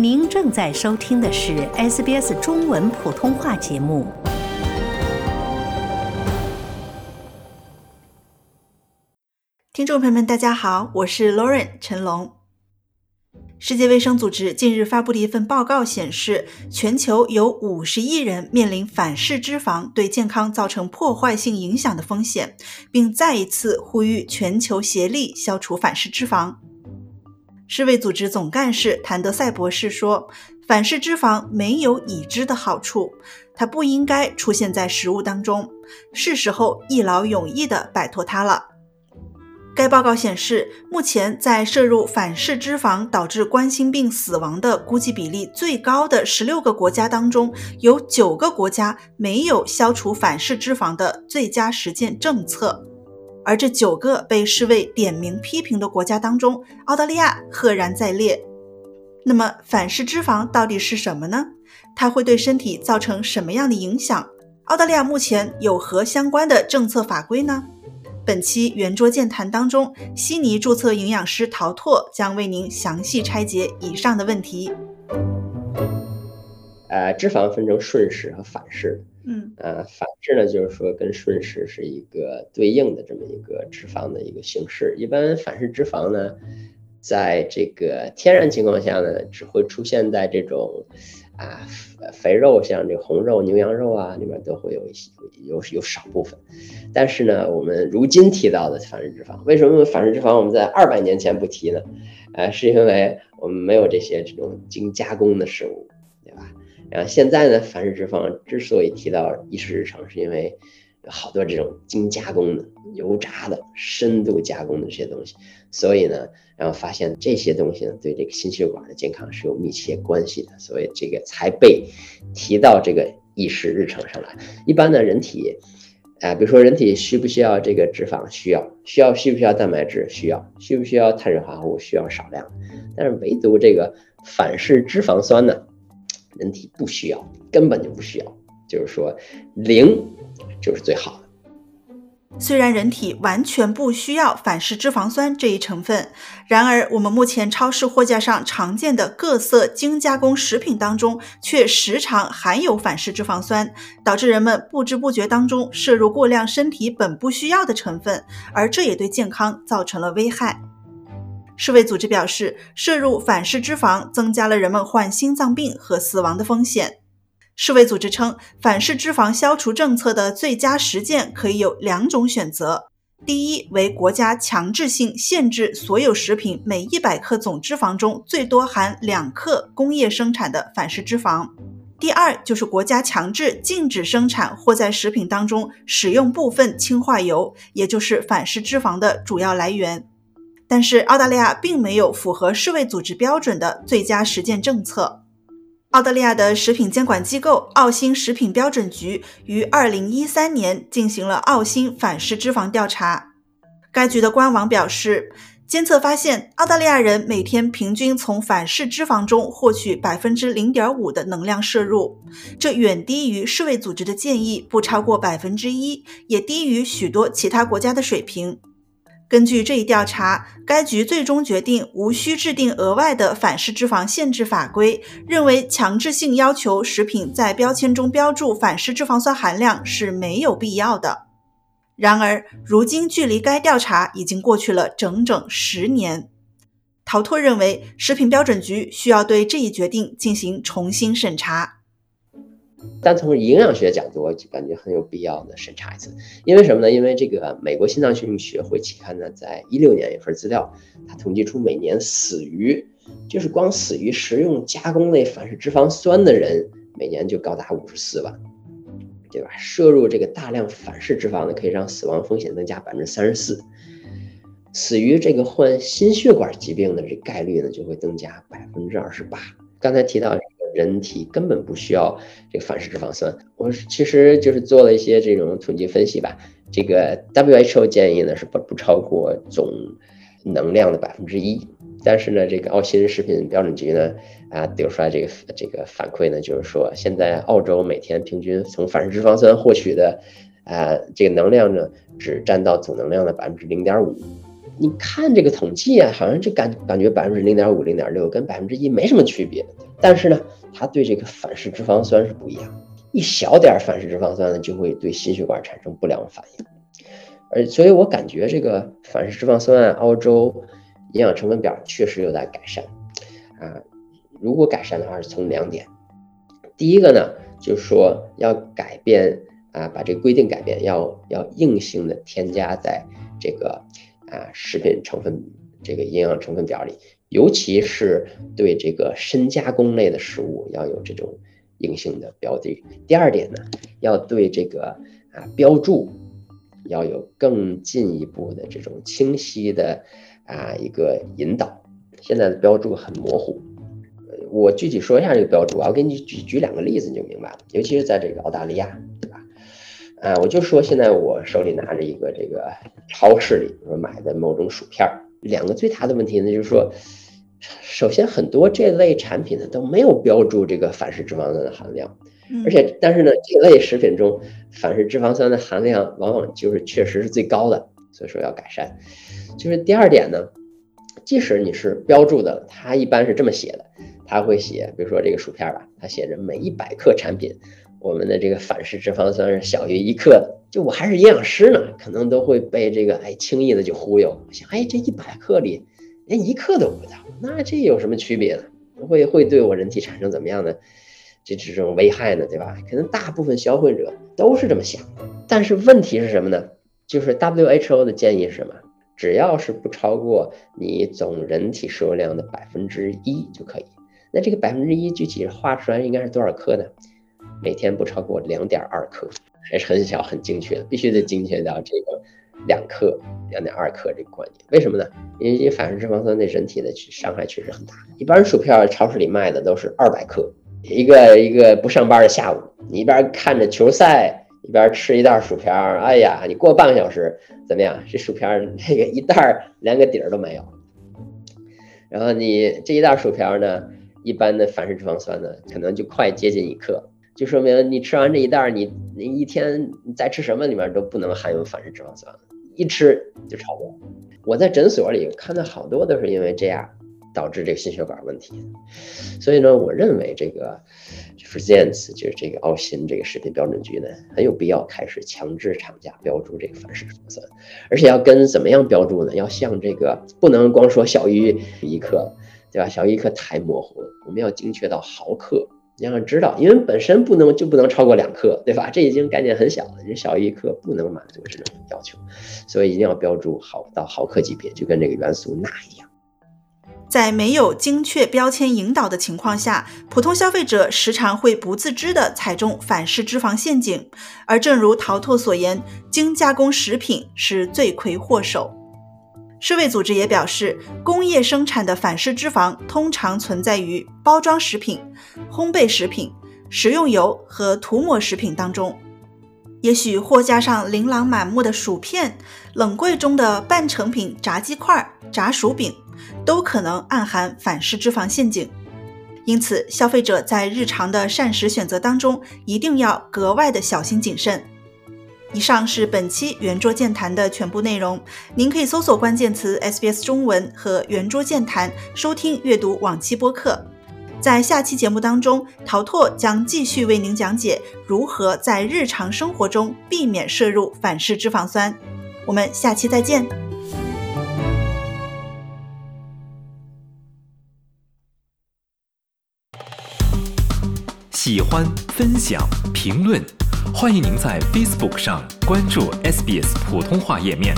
您正在收听的是 SBS 中文普通话节目。听众朋友们，大家好，我是 Lauren 陈龙。世界卫生组织近日发布的一份报告显示，全球有五十亿人面临反式脂肪对健康造成破坏性影响的风险，并再一次呼吁全球协力消除反式脂肪。世卫组织总干事谭德赛博士说：“反式脂肪没有已知的好处，它不应该出现在食物当中，是时候一劳永逸地摆脱它了。”该报告显示，目前在摄入反式脂肪导致冠心病死亡的估计比例最高的十六个国家当中，有九个国家没有消除反式脂肪的最佳实践政策。而这九个被世卫点名批评的国家当中，澳大利亚赫然在列。那么，反式脂肪到底是什么呢？它会对身体造成什么样的影响？澳大利亚目前有何相关的政策法规呢？本期圆桌健谈当中，悉尼注册营养师陶拓将为您详细拆解以上的问题。呃，脂肪分成顺势和反式。嗯，呃，反式呢，就是说跟顺势是一个对应的这么一个脂肪的一个形式。一般反式脂肪呢，在这个天然情况下呢，只会出现在这种。啊，肥肉像这红肉、牛羊肉啊，里面都会有一些有有少部分。但是呢，我们如今提到的反式脂肪，为什么反式脂肪我们在二百年前不提呢？呃，是因为我们没有这些这种精加工的食物，对吧？然后现在呢，反式脂肪之所以提到议事日程，是因为有好多这种精加工的、油炸的、深度加工的这些东西，所以呢。然后发现这些东西呢，对这个心血管的健康是有密切关系的，所以这个才被提到这个议事日程上来。一般呢，人体，啊，比如说人体需不需要这个脂肪？需要，需要需不需要蛋白质？需要，需不需要碳水化合物？需要少量。但是唯独这个反式脂肪酸呢，人体不需要，根本就不需要，就是说零就是最好的。虽然人体完全不需要反式脂肪酸这一成分，然而我们目前超市货架上常见的各色精加工食品当中，却时常含有反式脂肪酸，导致人们不知不觉当中摄入过量身体本不需要的成分，而这也对健康造成了危害。世卫组织表示，摄入反式脂肪增加了人们患心脏病和死亡的风险。世卫组织称，反式脂肪消除政策的最佳实践可以有两种选择：第一，为国家强制性限制所有食品每一百克总脂肪中最多含两克工业生产的反式脂肪；第二，就是国家强制禁止生产或在食品当中使用部分氢化油，也就是反式脂肪的主要来源。但是，澳大利亚并没有符合世卫组织标准的最佳实践政策。澳大利亚的食品监管机构澳新食品标准局于二零一三年进行了澳新反式脂肪调查。该局的官网表示，监测发现澳大利亚人每天平均从反式脂肪中获取百分之零点五的能量摄入，这远低于世卫组织的建议不超过百分之一，也低于许多其他国家的水平。根据这一调查，该局最终决定无需制定额外的反式脂肪限制法规，认为强制性要求食品在标签中标注反式脂肪酸含量是没有必要的。然而，如今距离该调查已经过去了整整十年。陶拓认为，食品标准局需要对这一决定进行重新审查。单从营养学角度，我就感觉很有必要的审查一次，因为什么呢？因为这个美国心脏血管学会期刊呢，在一六年有份资料，它统计出每年死于，就是光死于食用加工类反式脂肪酸的人，每年就高达五十四万，对吧？摄入这个大量反式脂肪呢，可以让死亡风险增加百分之三十四，死于这个患心血管疾病的这概率呢，就会增加百分之二十八。刚才提到。人体根本不需要这个反式脂肪酸，我其实就是做了一些这种统计分析吧。这个 WHO 建议呢是不不超过总能量的百分之一，但是呢，这个澳新食品标准局呢啊得出来这个这个反馈呢，就是说现在澳洲每天平均从反式脂肪酸获取的啊这个能量呢，只占到总能量的百分之零点五。你看这个统计啊，好像就感感觉百分之零点五、零点六跟百分之一没什么区别。但是呢，它对这个反式脂肪酸是不一样，一小点反式脂肪酸呢，就会对心血管产生不良反应。而所以我感觉这个反式脂肪酸澳洲营养成分表确实有待改善啊。如果改善的话，是从两点，第一个呢，就是说要改变啊，把这个规定改变，要要硬性的添加在这个啊食品成分这个营养成分表里，尤其是对这个深加工类的食物要有这种硬性的标的。第二点呢，要对这个啊标注。要有更进一步的这种清晰的啊一个引导，现在的标注很模糊。我具体说一下这个标注啊，我给你举举两个例子你就明白了。尤其是在这个澳大利亚，对吧？啊，我就说现在我手里拿着一个这个超市里说买的某种薯片儿，两个最大的问题呢，就是说，首先很多这类产品呢都没有标注这个反式脂肪酸的含量。而且，但是呢，这类食品中反式脂肪酸的含量往往就是确实是最高的，所以说要改善。就是第二点呢，即使你是标注的，它一般是这么写的，它会写，比如说这个薯片吧，它写着每一百克产品，我们的这个反式脂肪酸是小于一克的。就我还是营养师呢，可能都会被这个哎轻易的就忽悠，想哎这一百克里连一克都不到，那这有什么区别呢？会会对我人体产生怎么样的？这这种危害呢，对吧？可能大部分消费者都是这么想的，但是问题是什么呢？就是 WHO 的建议是什么？只要是不超过你总人体摄入量的百分之一就可以。那这个百分之一具体画出来应该是多少克呢？每天不超过两点二克，还是很小很精确的，必须得精确到这个两克、两点二克这个观念。为什么呢？因为反式脂肪酸对人体的伤害确实很大。一般薯片超市里卖的都是二百克。一个一个不上班的下午，你一边看着球赛，一边吃一袋薯片儿。哎呀，你过半个小时怎么样？这薯片儿那个一袋连个底儿都没有。然后你这一袋薯片呢，一般的反式脂肪酸呢，可能就快接近一克，就说明你吃完这一袋儿，你你一天你再吃什么里面都不能含有反式脂肪酸，一吃就超标。我在诊所里看到好多都是因为这样。导致这个心血管问题，所以呢，我认为这个 f r z e n s 就是这个澳新这个食品标准局呢，很有必要开始强制厂家标注这个反式脂肪酸，而且要跟怎么样标注呢？要像这个不能光说小于一克，对吧？小于一克太模糊了，我们要精确到毫克，你要知道，因为本身不能就不能超过两克，对吧？这已经概念很小了，这小于一克不能满足这种要求，所以一定要标注好到毫克级别，就跟这个元素钠一样。在没有精确标签引导的情况下，普通消费者时常会不自知地踩中反式脂肪陷阱。而正如陶拓所言，精加工食品是罪魁祸首。世卫组织也表示，工业生产的反式脂肪通常存在于包装食品、烘焙食品、食用油和涂抹食品当中。也许货架上琳琅满目的薯片，冷柜中的半成品炸鸡块、炸薯饼。都可能暗含反式脂肪陷阱，因此消费者在日常的膳食选择当中一定要格外的小心谨慎。以上是本期圆桌健谈的全部内容，您可以搜索关键词 SBS 中文和圆桌健谈收听阅读往期播客。在下期节目当中，陶拓将继续为您讲解如何在日常生活中避免摄入反式脂肪酸。我们下期再见。喜欢、分享、评论，欢迎您在 Facebook 上关注 SBS 普通话页面。